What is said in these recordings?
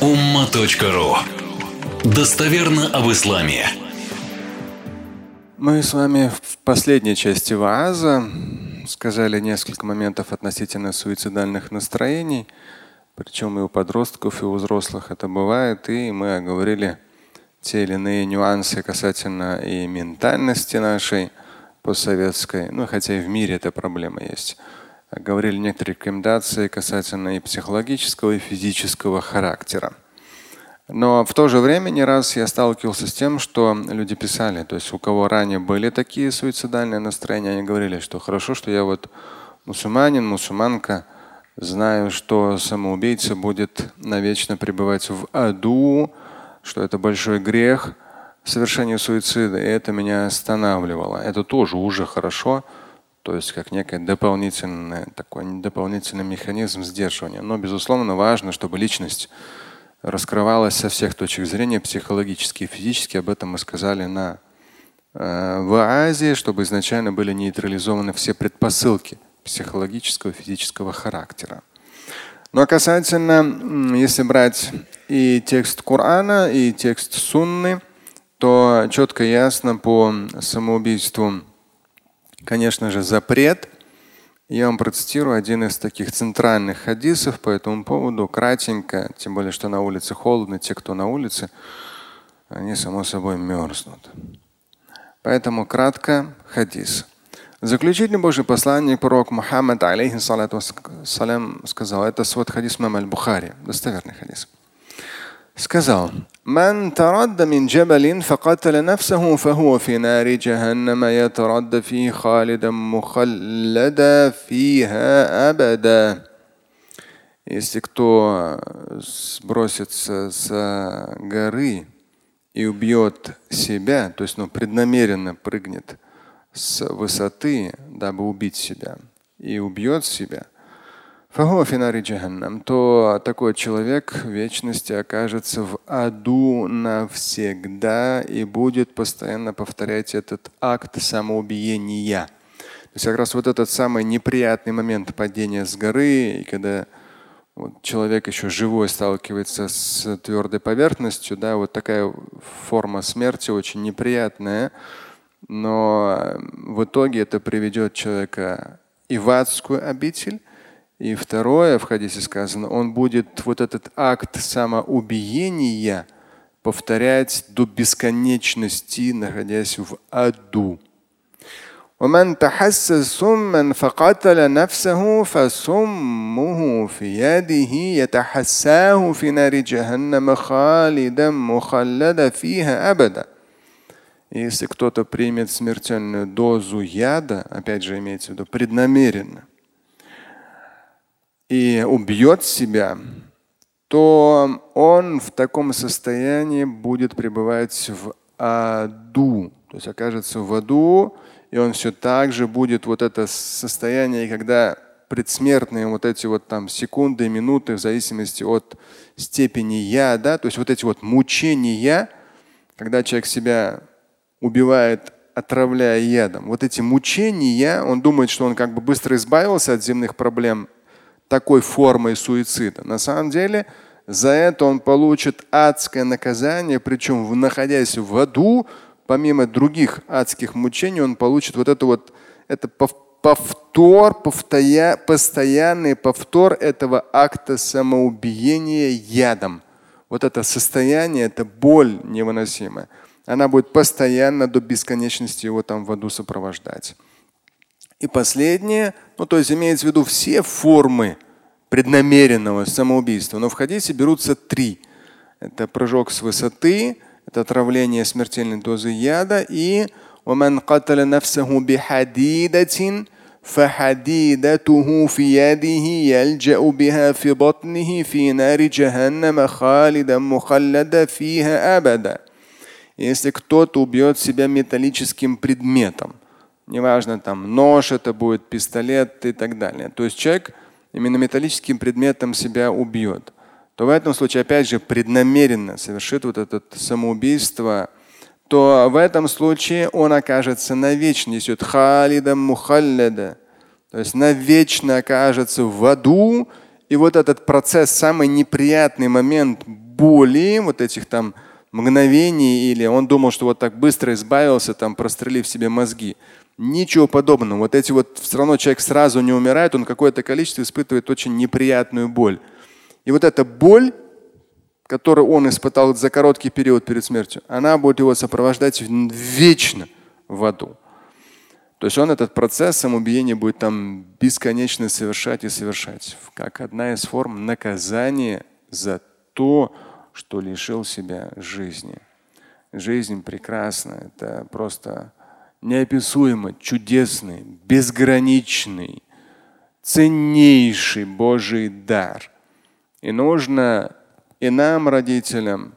umma.ru Достоверно об исламе. Мы с вами в последней части ВААЗа сказали несколько моментов относительно суицидальных настроений. Причем и у подростков, и у взрослых это бывает. И мы оговорили те или иные нюансы касательно и ментальности нашей постсоветской. Ну, хотя и в мире эта проблема есть говорили некоторые рекомендации касательно и психологического, и физического характера. Но в то же время не раз я сталкивался с тем, что люди писали, то есть у кого ранее были такие суицидальные настроения, они говорили, что хорошо, что я вот мусульманин, мусульманка, знаю, что самоубийца будет навечно пребывать в аду, что это большой грех совершение суицида, и это меня останавливало. Это тоже уже хорошо, то есть как некий дополнительный, такой дополнительный механизм сдерживания. Но, безусловно, важно, чтобы личность раскрывалась со всех точек зрения, психологически и физически. Об этом мы сказали на э, в Азии, чтобы изначально были нейтрализованы все предпосылки психологического и физического характера. Но касательно, если брать и текст Корана, и текст Сунны, то четко и ясно по самоубийству конечно же, запрет. Я вам процитирую один из таких центральных хадисов по этому поводу, кратенько, тем более, что на улице холодно, те, кто на улице, они, само собой, мерзнут. Поэтому кратко хадис. Заключительный Божий посланник, пророк Мухаммад, алейхиссалату сказал, это свод хадис Мам аль-Бухари, достоверный хадис сказал من ترد من جبل فقتل نفسه فهو في نار جهنم يترد فيه خالدا مخلدا فيها أبدا Если кто сбросится с горы и убьет себя, то есть ну, преднамеренно прыгнет с высоты, дабы убить себя, и убьет себя – то такой человек в вечности окажется в аду навсегда и будет постоянно повторять этот акт самоубиения. То есть как раз вот этот самый неприятный момент падения с горы, и когда вот человек еще живой сталкивается с твердой поверхностью, да, вот такая форма смерти очень неприятная, но в итоге это приведет человека и в адскую обитель, и второе, в хадисе сказано, он будет вот этот акт самоубиения повторять до бесконечности, находясь в аду. ومن تحس سما فقتل نفسه فسمه في يده يتحساه في نار جهنم خالدا مخلدا فيها أبدا. Если кто-то примет смертельную дозу яда, опять же имеется в виду преднамеренно, и убьет себя, то он в таком состоянии будет пребывать в аду. То есть окажется в аду, и он все так же будет вот это состояние, когда предсмертные вот эти вот там секунды, минуты, в зависимости от степени я, да, то есть вот эти вот мучения, когда человек себя убивает, отравляя ядом, вот эти мучения, он думает, что он как бы быстро избавился от земных проблем, такой формой суицида. На самом деле за это он получит адское наказание, причем находясь в аду, помимо других адских мучений, он получит вот это вот это повтор, повторя, постоянный повтор этого акта самоубиения ядом. Вот это состояние, это боль невыносимая. Она будет постоянно до бесконечности его там в аду сопровождать. И последнее, ну то есть имеется в виду все формы преднамеренного самоубийства. Но в хадисе берутся три. Это прыжок с высоты, это отравление смертельной дозы яда и ومن قتل نفسه بحديدة فحديدته في يده يلجأ بها في بطنه في نار جهنم خالدا مخلدا فيها أبدا. Если кто-то убьет себя металлическим предметом, неважно, там нож это будет, пистолет и так далее. То есть человек именно металлическим предметом себя убьет, то в этом случае, опять же, преднамеренно совершит вот это самоубийство, то в этом случае он окажется навечно, несет халидам мухаллада, то есть навечно окажется в аду, и вот этот процесс, самый неприятный момент боли, вот этих там мгновений, или он думал, что вот так быстро избавился, там прострелив себе мозги. Ничего подобного. Вот эти вот все равно человек сразу не умирает, он какое-то количество испытывает очень неприятную боль. И вот эта боль, которую он испытал за короткий период перед смертью, она будет его сопровождать вечно в аду. То есть он этот процесс самоубиения будет там бесконечно совершать и совершать, как одна из форм наказания за то, что лишил себя жизни. Жизнь прекрасна, это просто неописуемо чудесный, безграничный, ценнейший Божий дар. И нужно и нам, родителям,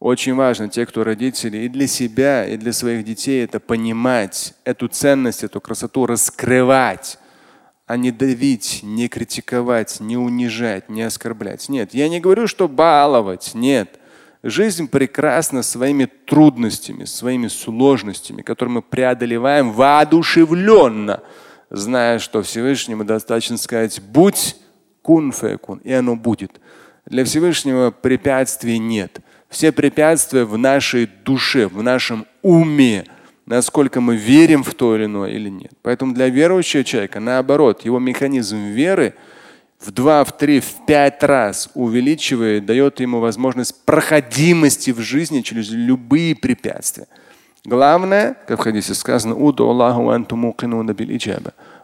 очень важно, те, кто родители, и для себя, и для своих детей это понимать, эту ценность, эту красоту раскрывать, а не давить, не критиковать, не унижать, не оскорблять. Нет, я не говорю, что баловать. Нет. Жизнь прекрасна своими трудностями, своими сложностями, которые мы преодолеваем воодушевленно, зная, что Всевышнему достаточно сказать «будь кун фекун», и оно будет. Для Всевышнего препятствий нет. Все препятствия в нашей душе, в нашем уме, насколько мы верим в то или иное или нет. Поэтому для верующего человека, наоборот, его механизм веры в два, в три, в пять раз увеличивает, дает ему возможность проходимости в жизни через любые препятствия. Главное, как в хадисе сказано,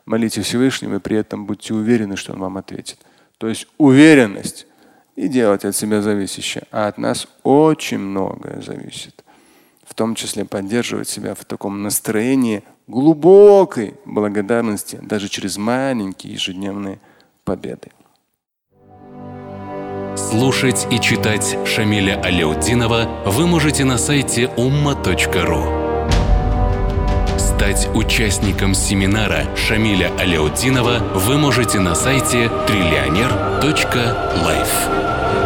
молите Всевышнего и при этом будьте уверены, что Он вам ответит. То есть уверенность и делать от себя зависящее. А от нас очень многое зависит. В том числе поддерживать себя в таком настроении глубокой благодарности даже через маленькие ежедневные победы. Слушать и читать Шамиля Аляутдинова вы можете на сайте umma.ru. Стать участником семинара Шамиля Аляутдинова вы можете на сайте триллионер.life.